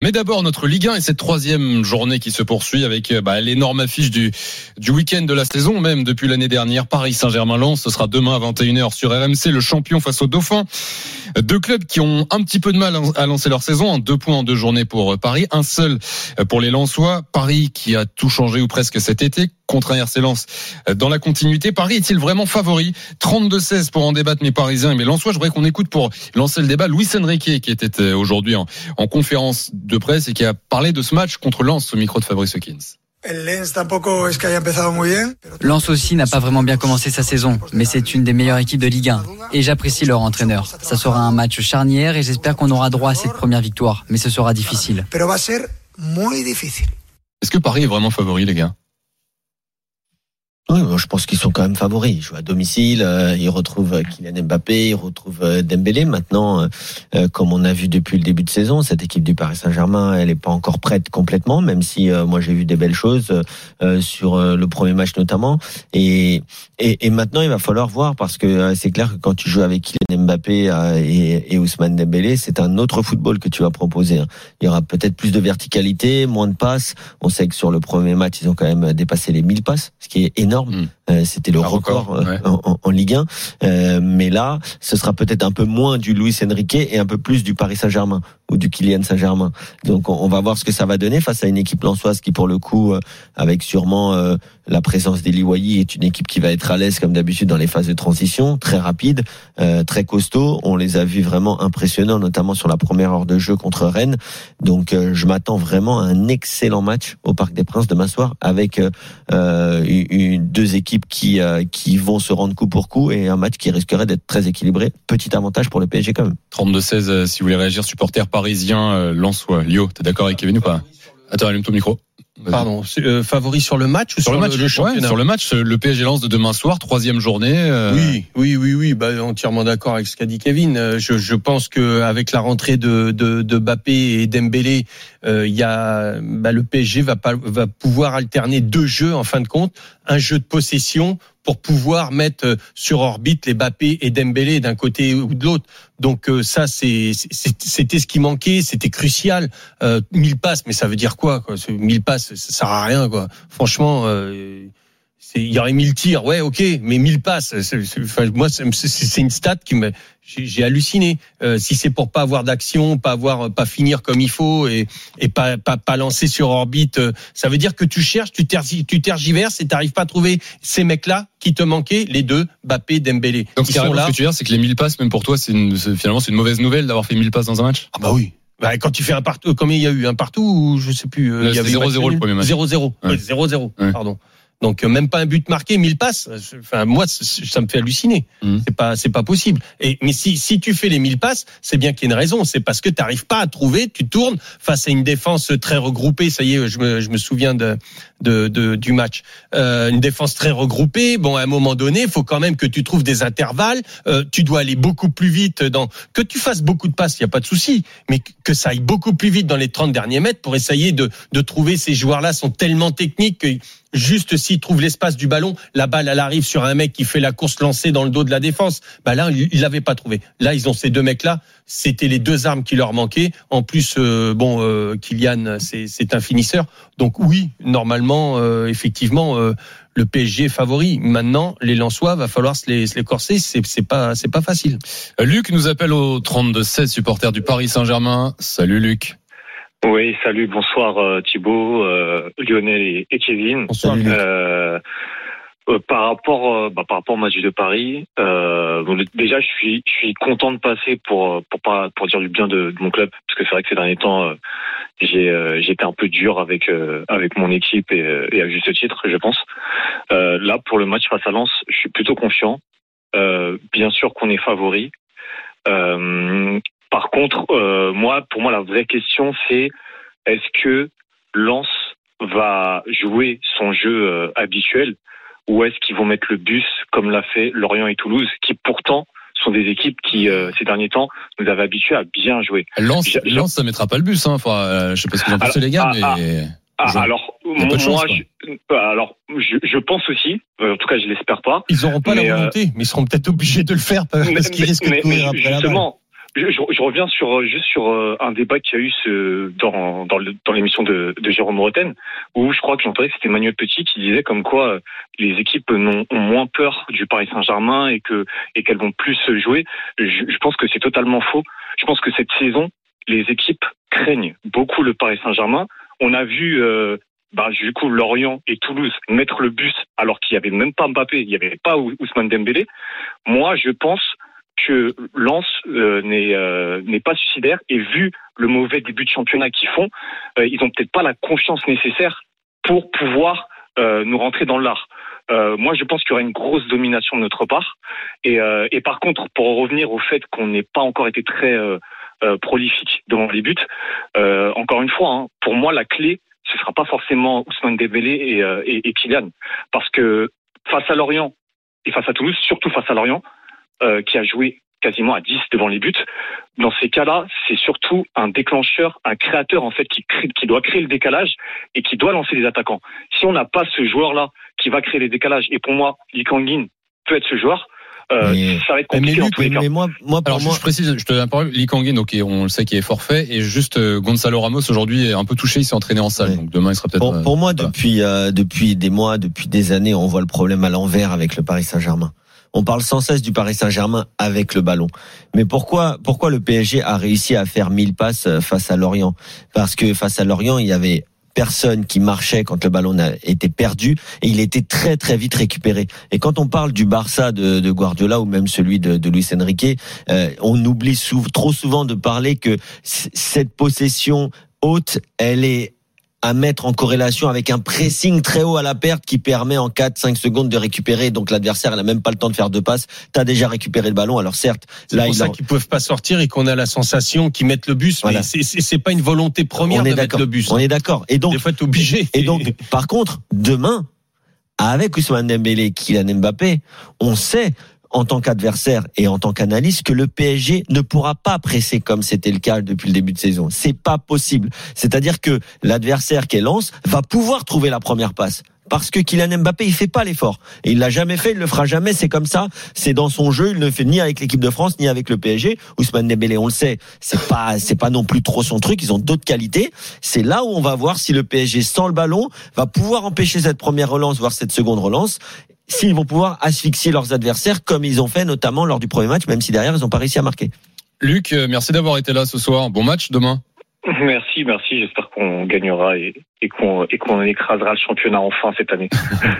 Mais d'abord notre Ligue 1 et cette troisième journée qui se poursuit avec euh, bah, l'énorme affiche du, du week-end de la saison, même depuis l'année dernière. Paris Saint-Germain-Lens, ce sera demain à 21h sur RMC, le champion face aux Dauphins. Deux clubs qui ont un petit peu de mal à lancer leur saison, hein. deux points en deux journées pour euh, Paris, un seul euh, pour les Lensois. Paris qui a tout changé ou presque cet été, contre un RC Lens dans la continuité. Paris est-il vraiment favori? 32-16 pour en débattre mes Parisiens et mes Lensois. Je voudrais qu'on écoute pour lancer le débat Luis Enrique qui était aujourd'hui en, en conférence de presse et qui a parlé de ce match contre Lens au micro de Fabrice Hawkins. Lens aussi n'a pas vraiment bien commencé sa saison, mais c'est une des meilleures équipes de Ligue 1 et j'apprécie leur entraîneur. Ça sera un match charnière et j'espère qu'on aura droit à cette première victoire, mais ce sera difficile. Est-ce que Paris est vraiment favori, les gars? Oui, je pense qu'ils sont quand même favoris. Ils jouent à domicile, euh, ils retrouvent Kylian Mbappé, ils retrouvent euh, Dembélé. Maintenant, euh, comme on a vu depuis le début de saison, cette équipe du Paris Saint-Germain, elle n'est pas encore prête complètement, même si moi j'ai vu des belles choses sur le premier match notamment. Et, et, et, maintenant, il va falloir voir parce que c'est clair que quand tu joues avec Kylian Mbappé et, et Ousmane Dembélé, c'est un autre football que tu vas proposer. Hein. Il y aura peut-être plus de verticalité, moins de passes. On sait que sur le premier match, ils ont quand même dépassé les 1000 passes, ce qui est énorme Mm. Euh, c'était le record, euh, en, Ligue 1. Euh, mais là, ce sera peut-être un peu moins du Luis Enrique et un peu plus du Paris Saint-Germain ou du Kylian Saint-Germain. Donc on, va voir ce que ça va donner face à une équipe lançoise qui, pour le coup, avec sûrement la présence d'Eli Wayi, est une équipe qui va être à l'aise comme d'habitude dans les phases de transition, très rapide, très costaud. On les a vus vraiment impressionnants, notamment sur la première heure de jeu contre Rennes. Donc je m'attends vraiment à un excellent match au Parc des Princes demain soir avec une, deux équipes qui, euh, qui vont se rendre coup pour coup et un match qui risquerait d'être très équilibré. Petit avantage pour le PSG quand même. 32-16, euh, si vous voulez réagir, supporter parisien, euh, Lensois. Lio, t'es d'accord avec Kevin ou pas? Attends, allume ton micro. Pardon, euh, favori sur le match ou sur, le, match, le, Sur le match, le PSG lance de demain soir, troisième journée. Oui, oui, oui, oui, bah, entièrement d'accord avec ce qu'a dit Kevin. Je, je pense que avec la rentrée de, de, de Bappé et Dembélé, il y a bah, le PSG va, pas, va pouvoir alterner deux jeux en fin de compte, un jeu de possession pour pouvoir mettre euh, sur orbite les Bappé et Dembélé d'un côté ou de l'autre. Donc euh, ça, c'était ce qui manquait, c'était crucial. Euh, 1000 passes, mais ça veut dire quoi, quoi? 1000 passes, ça sert à rien, quoi. Franchement. Euh, il y aurait 1000 tirs, ouais, ok, mais 1000 passes, enfin, moi, c'est une stat qui me, j'ai halluciné. Euh, si c'est pour pas avoir d'action, pas avoir, pas finir comme il faut et, et pas, pas, pas lancer sur orbite, euh, ça veut dire que tu cherches, tu, ter, tu tergiverses et t'arrives pas à trouver ces mecs-là qui te manquaient, les deux, Bappé, Dembélé. Donc ce que tu veux dire, c'est que les 1000 passes, même pour toi, c'est finalement c'est une mauvaise nouvelle d'avoir fait 1000 passes dans un match. Ah bah oui. Bah, quand tu fais un partout, combien il y a eu? Un partout ou je sais plus. Euh, il y avait 0-0 le premier match. 0-0. 0-0. Pardon. Donc euh, même pas un but marqué, 1000 passes. Enfin moi ça me fait halluciner. Mmh. C'est pas c'est pas possible. Et mais si si tu fais les 1000 passes, c'est bien qu'il y ait une raison, c'est parce que tu n'arrives pas à trouver, tu tournes face à une défense très regroupée, ça y est, je me je me souviens de de, de du match. Euh, une défense très regroupée, bon à un moment donné, il faut quand même que tu trouves des intervalles, euh, tu dois aller beaucoup plus vite dans que tu fasses beaucoup de passes, il y a pas de souci, mais que ça aille beaucoup plus vite dans les 30 derniers mètres pour essayer de de trouver ces joueurs-là sont tellement techniques que juste s'il trouve l'espace du ballon, la balle elle arrive sur un mec qui fait la course lancée dans le dos de la défense. Bah là, il l'avait pas trouvé. Là, ils ont ces deux mecs là. C'était les deux armes qui leur manquaient. En plus, euh, bon, euh, Kylian, c'est un finisseur. Donc oui, normalement, euh, effectivement, le PSG est favori. Maintenant, les Lensois, va falloir se les, se les corser. C'est pas, c'est pas facile. Luc nous appelle au 32-16, supporter du Paris Saint-Germain. Salut Luc. Oui, salut, bonsoir euh, Thibaut, euh, Lionel et, Kevin. Bonsoir. Euh, euh, par rapport, bah, par rapport au match de Paris, déjà je suis, je suis content de passer pour pour pas pour dire du bien de, mon club parce que c'est vrai que ces derniers temps j'ai j'étais un peu dur avec avec mon équipe et, et, à juste titre, je pense. là pour le match face à Lens, je suis plutôt confiant. bien sûr qu'on est favori. Par contre, moi, pour moi, la vraie question, c'est est-ce que Lens va jouer son jeu habituel ou est-ce qu'ils vont mettre le bus comme l'a fait Lorient et Toulouse, qui pourtant sont des équipes qui, euh, ces derniers temps, nous avaient habitués à bien jouer. Lens, Lens ça mettra pas le bus. Hein. Enfin, euh, je sais pas ce qu'ils en pensent les gars, ah, mais... Ah, ah, alors, moi, je, euh, alors, je, je, pense aussi, en tout cas, je l'espère pas. Ils auront pas la volonté, mais ils seront peut-être obligés de le faire parce qu'ils risquent de courir après justement, je, reviens sur euh, juste sur euh, un débat qu'il y a eu ce, dans dans, l'émission de, Jérôme Roten où je crois que j'entendais que c'était Emmanuel Petit qui disait comme quoi euh, les équipes ont, moins peur du Paris Saint-Germain et que et qu'elles vont plus jouer. Je, pense que c'est totalement faux. Je pense que cette saison, les équipes craignent beaucoup le Paris Saint-Germain. On a vu bah, du coup Lorient et Toulouse mettre le bus alors qu'il n'y avait même pas Mbappé, il n'y avait pas Ousmane Dembélé. Moi, je pense que Lens euh, euh, n'est pas suicidaire et vu le mauvais début de championnat qu'ils font, euh, ils ont peut-être pas la confiance nécessaire pour pouvoir nous rentrer dans l'art. moi, je pense qu'il y aura une grosse domination de notre part. Et, et par contre, pour revenir au fait qu'on n'ait pas encore été très prolifique devant les buts, encore une fois, hein, pour moi, la clé, ce sera pas forcément Ousmane Dembélé et, et, et Kylian, parce que face à Lorient et face à Toulouse, surtout face à Lorient, euh, qui a joué quasiment à 10 devant les buts. Dans ces cas-là, c'est surtout un déclencheur, un créateur en fait qui, qui doit créer le décalage et qui doit lancer les attaquants. Si on n'a pas ce joueur-là qui va créer les décalages, et pour moi, Lee Kangin peut être ce joueur, euh, ça va être compliqué en tous les cas. Mais moi, moi, Alors, moi... je précise, je te donne la parole. Lee Kangin, donc on le sait qu'il est forfait, et juste euh, Gonzalo Ramos aujourd'hui est un peu touché, il s'est entraîné en salle, donc demain il sera peut-être. Pour, pour, moi, depuis depuis des mois, depuis des années, on voit le problème à l'envers avec le Paris Saint-Germain. On parle sans cesse du Paris Saint-Germain avec le ballon. Mais pourquoi, pourquoi le PSG a réussi à faire 1000 passes euh, face à Lorient? Parce que face à Lorient, il y avait personne qui marchait quand le ballon était perdu et il était très très vite récupéré. Et quand on parle du Barça de, Guardiola ou même celui de, Luis Enrique, euh, on oublie trop souvent de parler que cette possession haute, elle est à mettre en corrélation avec un pressing très haut à la perte qui permet en 4-5 secondes de récupérer. Donc l'adversaire n'a même pas le temps de faire deux passes. Tu as déjà récupéré le ballon. Alors certes, là pour ça qu'ils peuvent pas sortir et qu'on a la sensation qu'ils mettent le bus. Voilà. Mais c'est pas une volonté première de mettre le bus. On est d'accord. Et donc, des fois, obligé. Et donc, par contre, demain, avec Ousmane Dembélé, et Kylian Mbappé, on sait en tant qu'adversaire et en tant qu'analyste que le PSG ne pourra pas presser comme c'était le cas depuis le début de saison. C'est pas possible. C'est-à-dire que l'adversaire qui lance va pouvoir trouver la première passe parce que Kylian Mbappé il fait pas l'effort et il l'a jamais fait, il le fera jamais, c'est comme ça, c'est dans son jeu, il ne fait ni avec l'équipe de France ni avec le PSG. Ousmane Dembélé, on le sait, c'est pas c'est pas non plus trop son truc, ils ont d'autres qualités. C'est là où on va voir si le PSG sans le ballon va pouvoir empêcher cette première relance voire cette seconde relance s'ils vont pouvoir asphyxier leurs adversaires comme ils ont fait notamment lors du premier match, même si derrière ils n'ont pas réussi à marquer. Luc, euh, merci d'avoir été là ce soir. Bon match demain. Merci, merci. J'espère qu'on gagnera et, qu'on écrasera le championnat enfin cette année.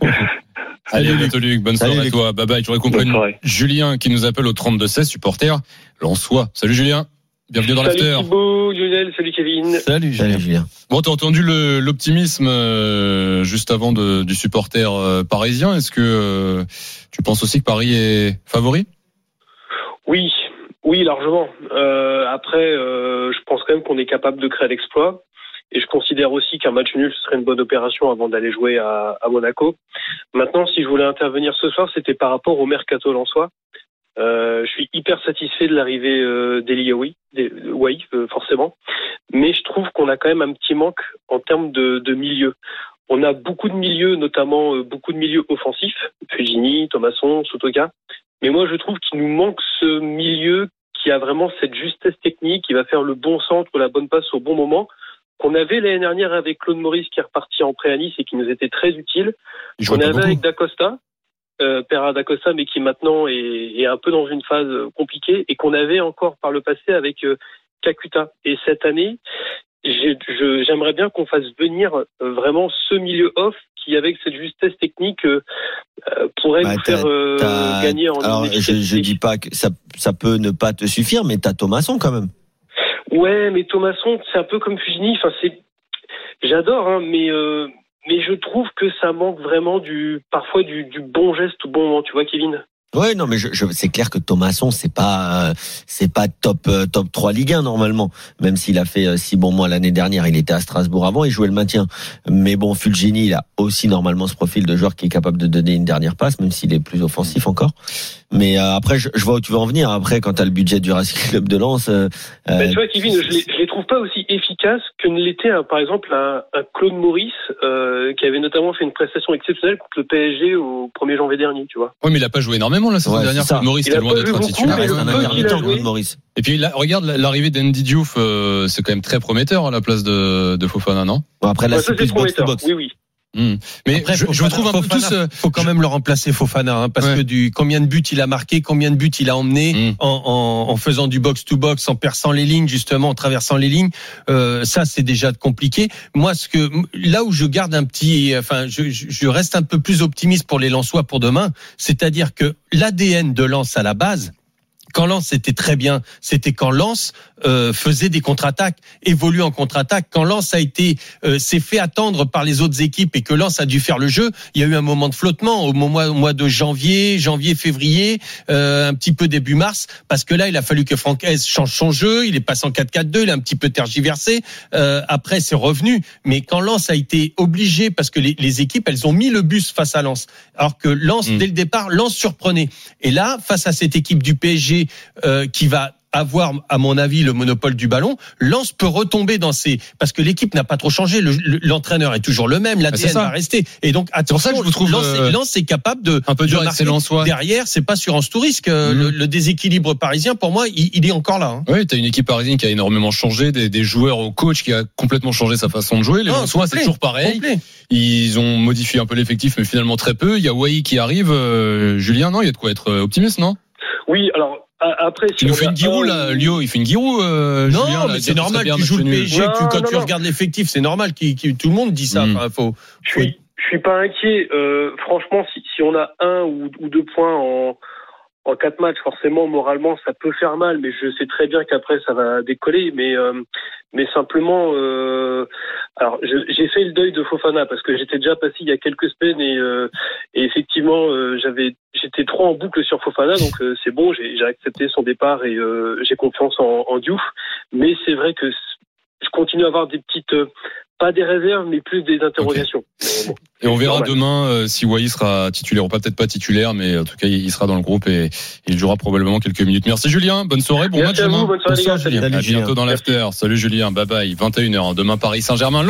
Allez, Luc. Bonne soirée à toi. Bye bye. Tu compris Julien qui nous appelle au 32-16, supporter. Lançois. Salut Julien. Bienvenue dans l'after. Salut Thibaut, Lionel, salut Kevin. Salut, Julien. Bon, t'as entendu l'optimisme euh, juste avant de, du supporter euh, parisien. Est-ce que euh, tu penses aussi que Paris est favori? Oui, oui, largement. après, je pense quand même qu'on est capable de créer l'exploit. Et je considère aussi qu'un match nul serait une bonne opération avant d'aller jouer à, à, Monaco. Maintenant, si je voulais intervenir ce soir, c'était par rapport au mercato soi. Euh, je suis hyper satisfait de l'arrivée euh, d'Eliaoui, oui, euh, forcément. Mais je trouve qu'on a quand même un petit manque en termes de, de milieu. On a beaucoup de milieux, notamment euh, beaucoup de milieux offensifs, Fujini, Thomasson, Sotoka. Mais moi, je trouve qu'il nous manque ce milieu qui a vraiment cette justesse technique, qui va faire le bon centre, la bonne passe au bon moment, qu'on avait l'année dernière avec Claude Maurice qui est reparti en pré à Nice et qui nous était très utile. Qu'on avait avec Dacosta, euh, Pera d'Acosta, mais qui maintenant est, un peu dans une phase compliquée et qu'on avait encore par le passé avec euh, Kakuta. Et cette année, j'aimerais bien qu'on fasse venir euh, vraiment ce milieu off qui, avec cette justesse technique, euh, pourrait nous faire gagner en Alors, je, je dis pas que ça, ça peut ne pas te suffire, mais t'as Thomasson quand même. Ouais, mais Thomasson, c'est un peu comme Fugini. Enfin, c'est, j'adore, hein, mais mais je trouve que ça manque vraiment du parfois du, du bon geste au bon moment. Tu vois, Kevin? Ouais, non, mais je, je, c'est clair que Thomasson, c'est pas, euh, c'est pas top euh, top 3 Ligue 1 normalement. Même s'il a fait euh, six bons mois l'année dernière, il était à Strasbourg avant, il jouait le maintien. Mais bon, Fulgini, il a aussi normalement ce profil de joueur qui est capable de donner une dernière passe, même s'il est plus offensif encore. Mais euh, après, je, je, vois où tu veux en venir. Après, quand tu as le budget du Racing Club de Lens, euh, ben, tu vois, Kevin, je les, je les trouve pas aussi efficaces que ne l'était, par exemple, un, un Claude Maurice qui avait notamment fait une prestation exceptionnelle contre le PSG au 1er janvier dernier, tu vois. Oui, mais il a pas joué énormément la saison Ouais, dernière. Claude Maurice était loin d'être titulaire. Et puis là, regarde l'arrivée d'Andy Diouf, euh, c'est quand même très prometteur à la place de, de Fofana, non? Bon, après là, Ouais, c'est plus box box. Oui, oui. Hmm. Mais Après, je, je Fofana- trouve un peu tous. euh, faut quand même le remplacer Fofana hein, parce Ouais. que du combien de buts il a marqué, combien de buts il a emmené Mm. en, en, en faisant du box to box, en perçant les lignes justement, en traversant les lignes, euh, ça c'est déjà compliqué. Moi, ce que là où je garde un petit, enfin, je, je je reste un peu plus optimiste pour les Lensois pour demain, c'est-à-dire que l'ADN de Lens à la base. Quand Lens c'était très bien, c'était quand Lens euh, faisait des contre-attaques, évolue en contre-attaque. Quand Lens a été euh, s'est fait attendre par les autres équipes et que Lens a dû faire le jeu, il y a eu un moment de flottement au mois, au mois de janvier, janvier, février, euh, un petit peu début mars, parce que là il a fallu que Francaise change son jeu. Il est passé en 4-4-2, il a un petit peu tergiversé. Euh, après c'est revenu, mais quand Lens a été obligé parce que les, les équipes elles ont mis le bus face à Lens, alors que Lens Mm. dès le départ Lens surprenait. Et là face à cette équipe du PSG euh, qui va avoir, à mon avis, le monopole du ballon, Lens peut retomber dans ces parce que l'équipe n'a pas trop changé. Le- le- L'entraîneur est toujours le même, l'ADN ça. va rester. Et donc pour ça que je vous trouve, Lens, euh, Lens est capable de un peu de dur avec ses Lensois. Derrière, c'est pas sur tout risque. Mhm. Le, le déséquilibre parisien, pour moi, il, il est encore là. hein. Oui, t'as une équipe parisienne qui a énormément changé, des, des joueurs au coach qui a complètement changé sa façon de jouer. Les Lensois, c'est toujours pareil. complet. Ils ont modifié un peu l'effectif, mais finalement très peu. Il y a Wai qui arrive. euh, Julien, non, il y a de quoi être euh, optimiste, non? Oui, alors, après, Il nous fait une guirou, un- là, Lio. Il fait une guirou, euh, Non, Julien, mais c'est normal qu'il joue le. PSG. Non, quand non, tu non. regardes l'effectif, c'est normal qu'il qu'il- tout le monde dit ça. Enfin, faut, Je suis, je suis pas inquiet. Euh, franchement, si, si on a un ou, ou deux points en, en quatre matchs, forcément, moralement, ça peut faire mal, mais je sais très bien qu'après, ça va décoller. Mais, euh, mais simplement, euh, alors, j'ai fait le deuil de Fofana parce que j'étais déjà passé il y a quelques semaines et, euh, et effectivement, euh, j'avais, j'étais trop en boucle sur Fofana, donc euh, c'est bon, j'ai accepté son départ et euh, j'ai confiance en, en Diouf. Mais c'est vrai que je continue à avoir des petites, pas des réserves, mais plus des interrogations. Bon. Et on verra Normal. demain euh, si Wai sera titulaire ou pas, peut-être pas titulaire, mais en tout cas, il sera dans le groupe et il jouera probablement quelques minutes. Merci Julien, bonne soirée, bon Merci match à vous, demain. bonne soirée les gars. Bonsoir, salut. Julien. À bientôt dans l'after. Salut Julien, bye bye. 21h, demain Paris Saint-Germain.